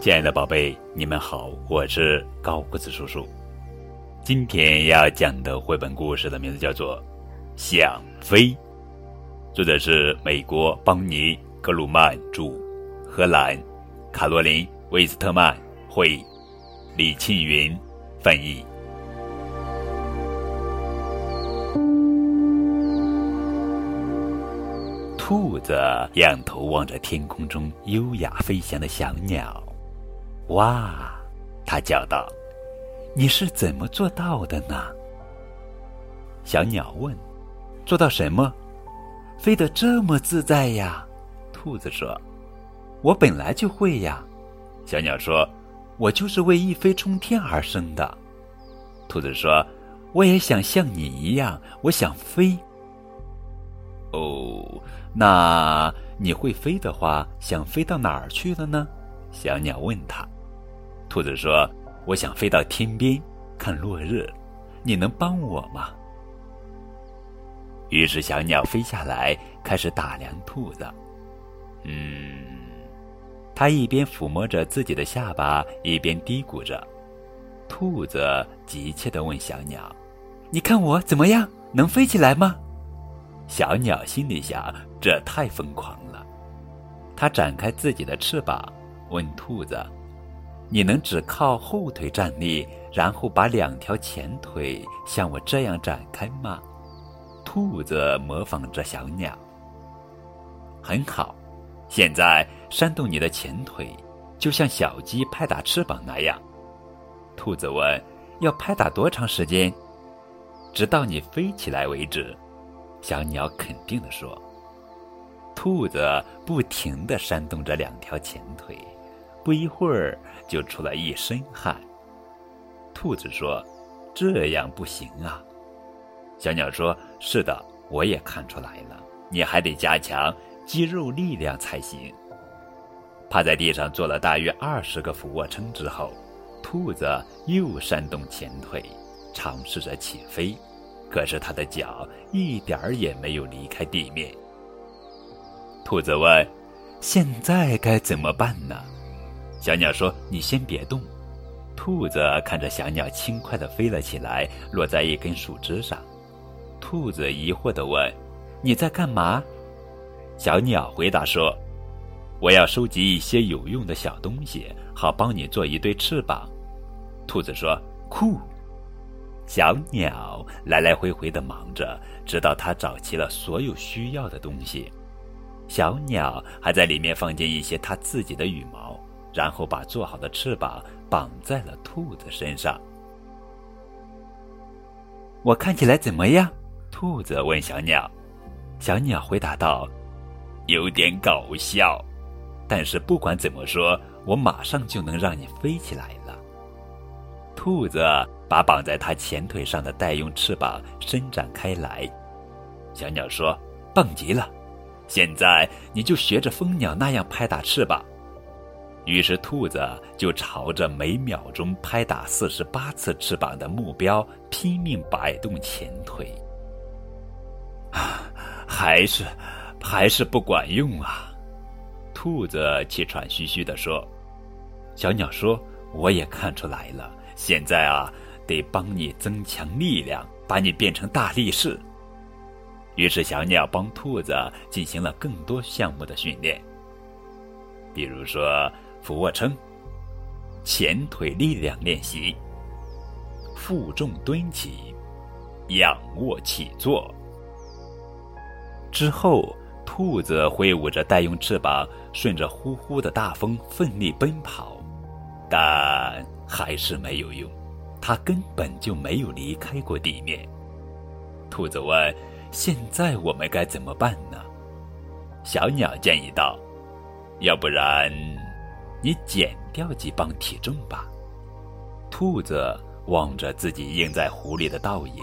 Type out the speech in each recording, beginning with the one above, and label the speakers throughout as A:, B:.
A: 亲爱的宝贝，你们好，我是高个子叔叔。今天要讲的绘本故事的名字叫做《想飞》，作者是美国邦尼·格鲁曼著，荷兰卡罗琳·威斯特曼绘，李庆云翻译。兔子仰头望着天空中优雅飞翔的小鸟。哇！他叫道：“你是怎么做到的呢？”小鸟问：“做到什么？飞得这么自在呀？”兔子说：“我本来就会呀。”小鸟说：“我就是为一飞冲天而生的。”兔子说：“我也想像你一样，我想飞。”哦，那你会飞的话，想飞到哪儿去了呢？小鸟问他。兔子说：“我想飞到天边看落日，你能帮我吗？”于是小鸟飞下来，开始打量兔子。嗯，它一边抚摸着自己的下巴，一边嘀咕着。兔子急切地问小鸟：“你看我怎么样？能飞起来吗？”小鸟心里想：“这太疯狂了。”它展开自己的翅膀，问兔子。你能只靠后腿站立，然后把两条前腿像我这样展开吗？兔子模仿着小鸟。很好，现在扇动你的前腿，就像小鸡拍打翅膀那样。兔子问：“要拍打多长时间？”直到你飞起来为止。小鸟肯定地说。兔子不停地扇动着两条前腿。不一会儿就出了一身汗。兔子说：“这样不行啊。”小鸟说：“是的，我也看出来了，你还得加强肌肉力量才行。”趴在地上做了大约二十个俯卧撑之后，兔子又扇动前腿，尝试着起飞，可是它的脚一点儿也没有离开地面。兔子问：“现在该怎么办呢？”小鸟说：“你先别动。”兔子看着小鸟轻快地飞了起来，落在一根树枝上。兔子疑惑地问：“你在干嘛？”小鸟回答说：“我要收集一些有用的小东西，好帮你做一对翅膀。”兔子说：“酷！”小鸟来来回回地忙着，直到它找齐了所有需要的东西。小鸟还在里面放进一些它自己的羽毛。然后把做好的翅膀绑在了兔子身上。我看起来怎么样？兔子问小鸟。小鸟回答道：“有点搞笑，但是不管怎么说，我马上就能让你飞起来了。”兔子把绑在它前腿上的带用翅膀伸展开来。小鸟说：“棒极了！现在你就学着蜂鸟那样拍打翅膀。”于是，兔子就朝着每秒钟拍打四十八次翅膀的目标拼命摆动前腿。啊，还是，还是不管用啊！兔子气喘吁吁地说。小鸟说：“我也看出来了，现在啊，得帮你增强力量，把你变成大力士。”于是，小鸟帮兔子进行了更多项目的训练，比如说。俯卧撑、前腿力量练习、负重蹲起、仰卧起坐。之后，兔子挥舞着带用翅膀，顺着呼呼的大风奋力奔跑，但还是没有用，它根本就没有离开过地面。兔子问：“现在我们该怎么办呢？”小鸟建议道：“要不然……”你减掉几磅体重吧。兔子望着自己映在湖里的倒影，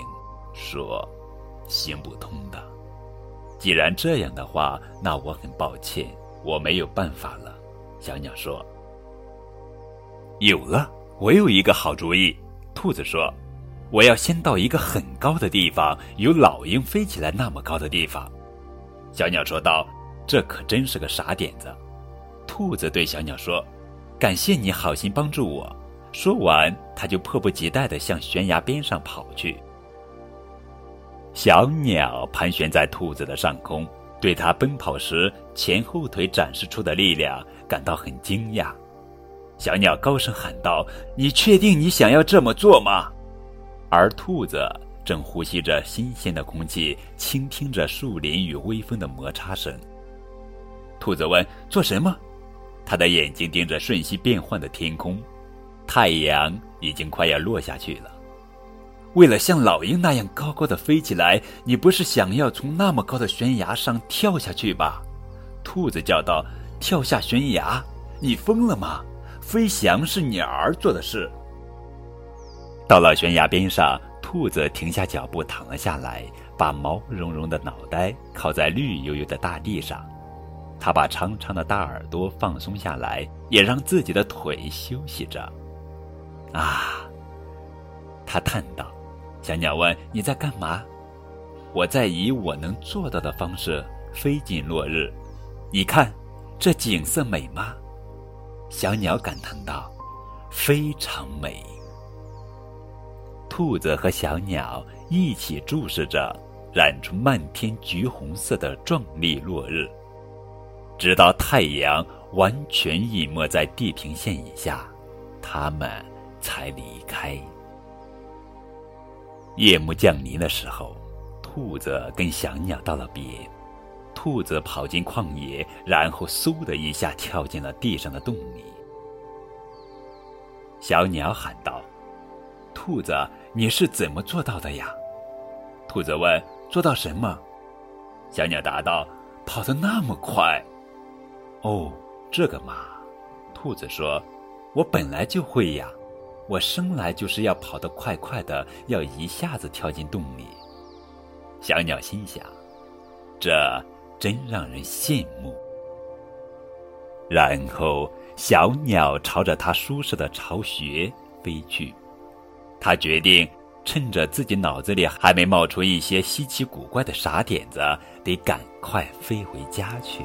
A: 说：“行不通的。既然这样的话，那我很抱歉，我没有办法了。”小鸟说：“有了，我有一个好主意。”兔子说：“我要先到一个很高的地方，有老鹰飞起来那么高的地方。”小鸟说道：“这可真是个傻点子。”兔子对小鸟说：“感谢你好心帮助我。”说完，它就迫不及待地向悬崖边上跑去。小鸟盘旋在兔子的上空，对它奔跑时前后腿展示出的力量感到很惊讶。小鸟高声喊道：“你确定你想要这么做吗？”而兔子正呼吸着新鲜的空气，倾听着树林与微风的摩擦声。兔子问：“做什么？”他的眼睛盯着瞬息变幻的天空，太阳已经快要落下去了。为了像老鹰那样高高的飞起来，你不是想要从那么高的悬崖上跳下去吧？兔子叫道：“跳下悬崖？你疯了吗？飞翔是鸟儿做的事。”到了悬崖边上，兔子停下脚步，躺了下来，把毛茸茸的脑袋靠在绿油油的大地上。它把长长的大耳朵放松下来，也让自己的腿休息着。啊，它叹道。小鸟问：“你在干嘛？”我在以我能做到的方式飞进落日。你看，这景色美吗？小鸟感叹道：“非常美。”兔子和小鸟一起注视着染出漫天橘红色的壮丽落日，直到太阳完全隐没在地平线以下，他们才离开。夜幕降临的时候，兔子跟小鸟道了别。兔子跑进旷野，然后嗖的一下跳进了地上的洞里。小鸟喊道：“兔子，你是怎么做到的呀？”兔子问：“做到什么？”小鸟答道：“跑得那么快。”哦，这个嘛，兔子说：“我本来就会呀。”我生来就是要跑得快快的，要一下子跳进洞里。小鸟心想：“这真让人羡慕。”然后，小鸟朝着它舒适的巢穴飞去。它决定趁着自己脑子里还没冒出一些稀奇古怪的傻点子，得赶快飞回家去。